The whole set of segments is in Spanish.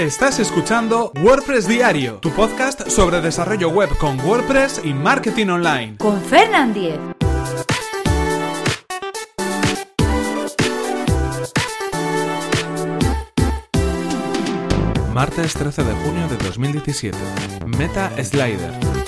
Estás escuchando WordPress Diario, tu podcast sobre desarrollo web con WordPress y marketing online. Con Fernand Diez. Martes 13 de junio de 2017. Meta Slider.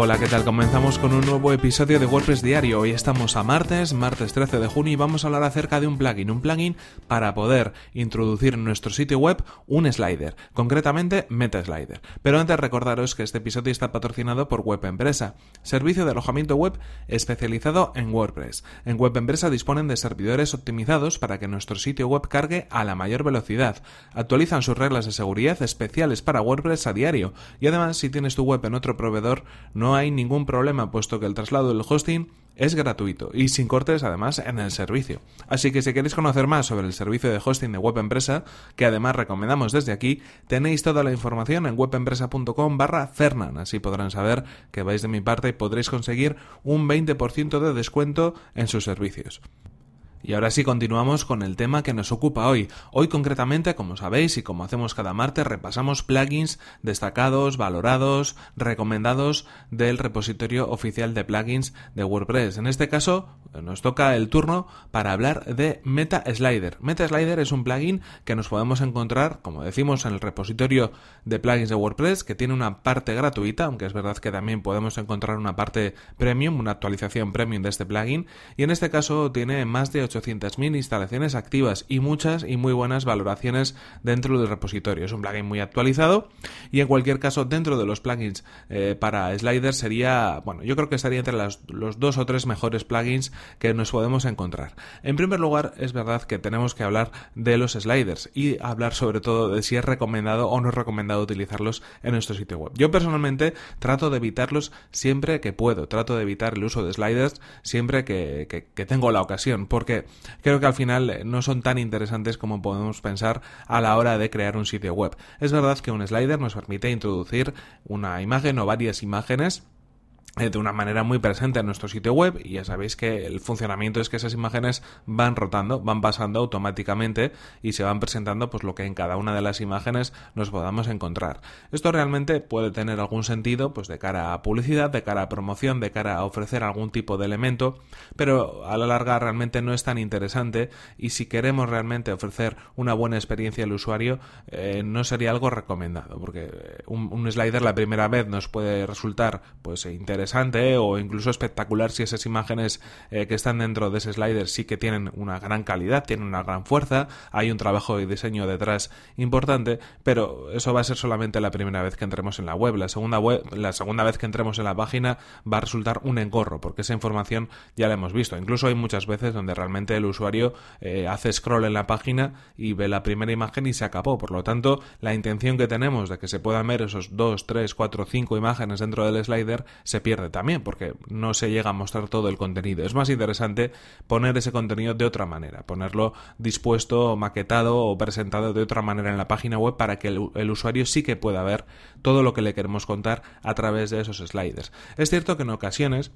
Hola, ¿qué tal? Comenzamos con un nuevo episodio de WordPress Diario. Hoy estamos a martes, martes 13 de junio, y vamos a hablar acerca de un plugin, un plugin para poder introducir en nuestro sitio web un slider, concretamente Meta Slider. Pero antes recordaros que este episodio está patrocinado por Web Empresa, servicio de alojamiento web especializado en WordPress. En Web Empresa disponen de servidores optimizados para que nuestro sitio web cargue a la mayor velocidad. Actualizan sus reglas de seguridad especiales para WordPress a diario y además si tienes tu web en otro proveedor no no hay ningún problema puesto que el traslado del hosting es gratuito y sin cortes además en el servicio. Así que si queréis conocer más sobre el servicio de hosting de Web Empresa, que además recomendamos desde aquí, tenéis toda la información en webempresa.com barra Fernan. Así podrán saber que vais de mi parte y podréis conseguir un 20% de descuento en sus servicios. Y ahora sí continuamos con el tema que nos ocupa hoy. Hoy concretamente, como sabéis y como hacemos cada martes, repasamos plugins destacados, valorados, recomendados del repositorio oficial de plugins de WordPress. En este caso, nos toca el turno para hablar de Meta Slider. Meta Slider es un plugin que nos podemos encontrar, como decimos, en el repositorio de plugins de WordPress, que tiene una parte gratuita, aunque es verdad que también podemos encontrar una parte premium, una actualización premium de este plugin, y en este caso tiene más de 800.000 instalaciones activas y muchas y muy buenas valoraciones dentro del repositorio. Es un plugin muy actualizado y en cualquier caso dentro de los plugins eh, para Slider sería, bueno, yo creo que estaría entre los dos o tres mejores plugins que nos podemos encontrar. En primer lugar, es verdad que tenemos que hablar de los sliders y hablar sobre todo de si es recomendado o no es recomendado utilizarlos en nuestro sitio web. Yo personalmente trato de evitarlos siempre que puedo, trato de evitar el uso de sliders siempre que tengo la ocasión, porque creo que al final no son tan interesantes como podemos pensar a la hora de crear un sitio web. Es verdad que un slider nos permite introducir una imagen o varias imágenes eh, de una manera muy presente en nuestro sitio web y ya sabéis que el funcionamiento es que esas imágenes van rotando, van pasando automáticamente y se van presentando pues lo que en cada una de las imágenes nos podamos encontrar. Esto realmente puede tener algún sentido pues de cara a publicidad, de cara a promoción, de cara a ofrecer algún tipo de elemento, pero a la larga realmente no es tan interesante y si queremos realmente ofrecer una buena experiencia al usuario eh, no sería algo recomendado porque un, un slider la primera vez nos puede resultar pues interesante o incluso espectacular si esas imágenes eh, que están dentro de ese slider sí que tienen una gran calidad, tienen una gran fuerza, hay un trabajo de diseño detrás importante, pero eso va a ser solamente la primera vez que entremos en la web. La segunda, web, la segunda vez que entremos en la página va a resultar un engorro, porque esa información ya la hemos visto. Incluso hay muchas veces donde realmente el usuario eh, hace scroll en la página y ve la primera imagen y se acabó. Por lo tanto, la intención que tenemos de que se puedan ver esos 2, 3, 4, 5 imágenes dentro del slider se pierde también, porque no se llega a mostrar todo el contenido. Es más interesante poner ese contenido de otra manera, ponerlo dispuesto, maquetado o presentado de otra manera en la página web para que el, el usuario sí que pueda ver todo lo que le queremos contar a través de esos sliders. Es cierto que en ocasiones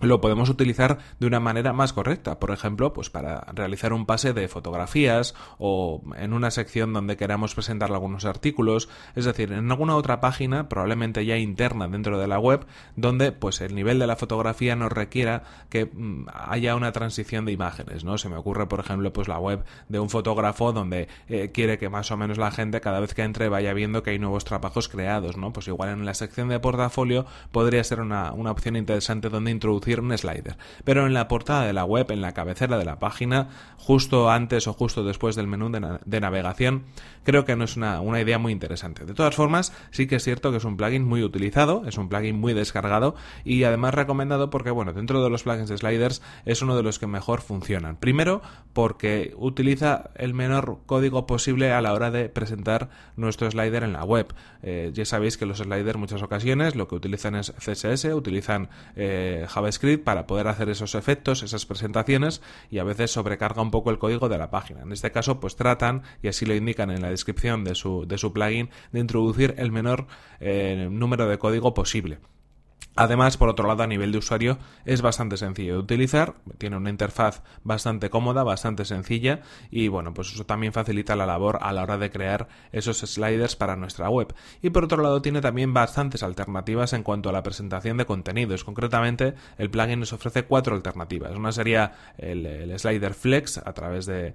lo podemos utilizar de una manera más correcta, por ejemplo, pues para realizar un pase de fotografías o en una sección donde queramos presentar algunos artículos, es decir, en alguna otra página, probablemente ya interna dentro de la web, donde pues el nivel de la fotografía nos requiera que mm, haya una transición de imágenes, ¿no? Se me ocurre, por ejemplo, pues la web de un fotógrafo donde eh, quiere que más o menos la gente cada vez que entre vaya viendo que hay nuevos trabajos creados, ¿no? Pues igual en la sección de portafolio podría ser una, una opción interesante donde introducir un slider. Pero en la portada de la web, en la cabecera de la página, justo antes o justo después del menú de, navegación, creo que no es una, una, idea muy interesante. De todas formas, sí que es cierto que es un plugin muy utilizado, es un plugin muy descargado y además recomendado porque, bueno, dentro de los plugins de sliders es uno de los que mejor funcionan. Primero, porque utiliza el menor código posible a la hora de presentar nuestro slider en la web. Eh, ya sabéis que los sliders muchas ocasiones lo que utilizan es CSS, utilizan eh, JavaScript, para poder hacer esos efectos, esas presentaciones y a veces sobrecarga un poco el código de la página. En este caso, pues tratan, y así lo indican en la descripción de su, de su plugin, de introducir el menor eh, número de código posible. Además, por otro lado, a nivel de usuario es bastante sencillo de utilizar, tiene una interfaz bastante cómoda, bastante sencilla y bueno, pues eso también facilita la labor a la hora de crear esos sliders para nuestra web. Y por otro lado, tiene también bastantes alternativas en cuanto a la presentación de contenidos. Concretamente, el plugin nos ofrece cuatro alternativas. Una sería el, slider Flex a través de,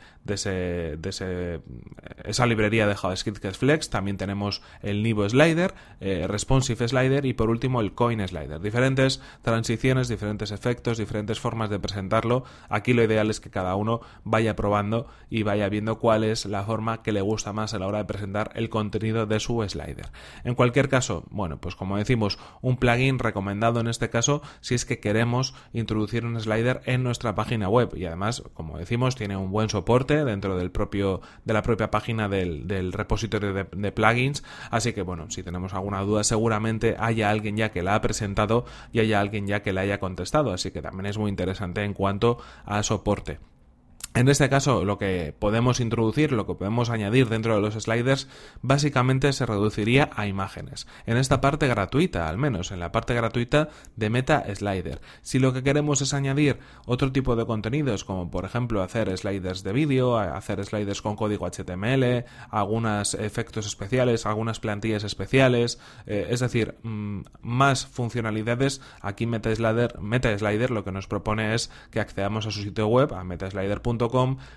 esa librería de JavaScript que es Flex. También tenemos el Nivo Slider, eh, Responsive Slider y por último el Coin Slider diferentes transiciones, diferentes efectos, diferentes formas de presentarlo. Aquí lo ideal es que cada uno vaya probando y vaya viendo cuál es la forma que le gusta más a la hora de presentar el contenido de su slider. En cualquier caso, bueno, pues como decimos, un plugin recomendado en este caso si es que queremos introducir un slider en nuestra página web y además, como decimos, tiene un buen soporte dentro del propio de la propia página del, repositorio de, plugins, así que bueno, si tenemos alguna duda seguramente haya alguien ya que la ha presentado y haya alguien ya que le haya contestado, así que también es muy interesante en cuanto a soporte. En este caso, lo que podemos introducir, lo que podemos añadir dentro de los sliders, básicamente se reduciría a imágenes. En esta parte gratuita, al menos, en la parte gratuita de Meta Slider. Si lo que queremos es añadir otro tipo de contenidos, como por ejemplo hacer sliders de vídeo, hacer sliders con código HTML, algunos efectos especiales, algunas plantillas especiales, eh, es decir, mm, más funcionalidades, aquí Meta Slider, Meta Slider lo que nos propone es que accedamos a su sitio web, a metaslider.com,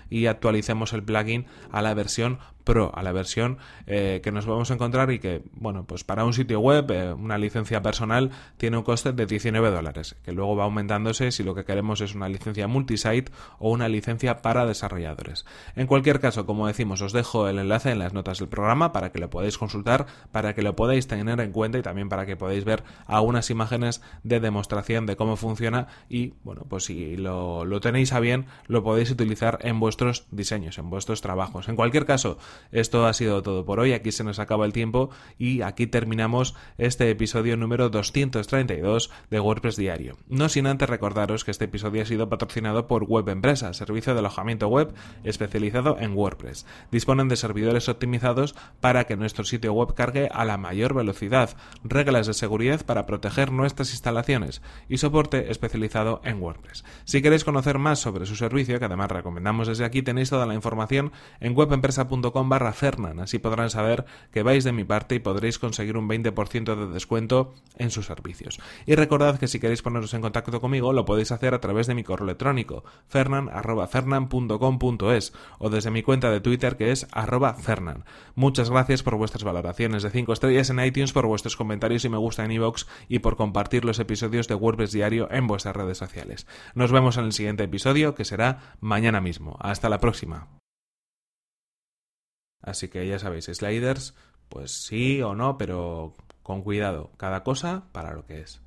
y actualicemos el plugin a la versión Pro, a la versión eh, que nos vamos a encontrar y que, bueno, pues para un sitio web, eh, una licencia personal, tiene un coste de 19 dólares, que luego va aumentándose si lo que queremos es una licencia multisite o una licencia para desarrolladores. En cualquier caso, como decimos, os dejo el enlace en las notas del programa para que lo podáis consultar, para que lo podáis tener en cuenta y también para que podáis ver algunas imágenes de demostración de cómo funciona y, bueno, pues si lo, lo tenéis a bien, lo podéis utilizar en vuestros diseños, en vuestros trabajos. En cualquier caso, esto ha sido todo por hoy, aquí se nos acaba el tiempo y aquí terminamos este episodio número 232 de WordPress Diario. No sin antes recordaros que este episodio ha sido patrocinado por Web Empresa, servicio de alojamiento web especializado en WordPress. Disponen de servidores optimizados para que nuestro sitio web cargue a la mayor velocidad, reglas de seguridad para proteger nuestras instalaciones y soporte especializado en WordPress. Si queréis conocer más sobre su servicio, que además recomendamos desde aquí, tenéis toda la información en webempresa.com barra Fernan. Así podrán saber que vais de mi parte y podréis conseguir un 20% de descuento en sus servicios. Y recordad que si queréis poneros en contacto conmigo lo podéis hacer a través de mi correo electrónico fernan.fernan.com.es o desde mi cuenta de Twitter que es arroba fernan. Muchas gracias por vuestras valoraciones de 5 estrellas en iTunes, por vuestros comentarios y me gusta en iVoox y por compartir los episodios de WordPress Diario en vuestras redes sociales. Nos vemos en el siguiente episodio que será mañana mismo. Hasta la próxima. Así que ya sabéis, sliders, pues sí o no, pero con cuidado, cada cosa para lo que es.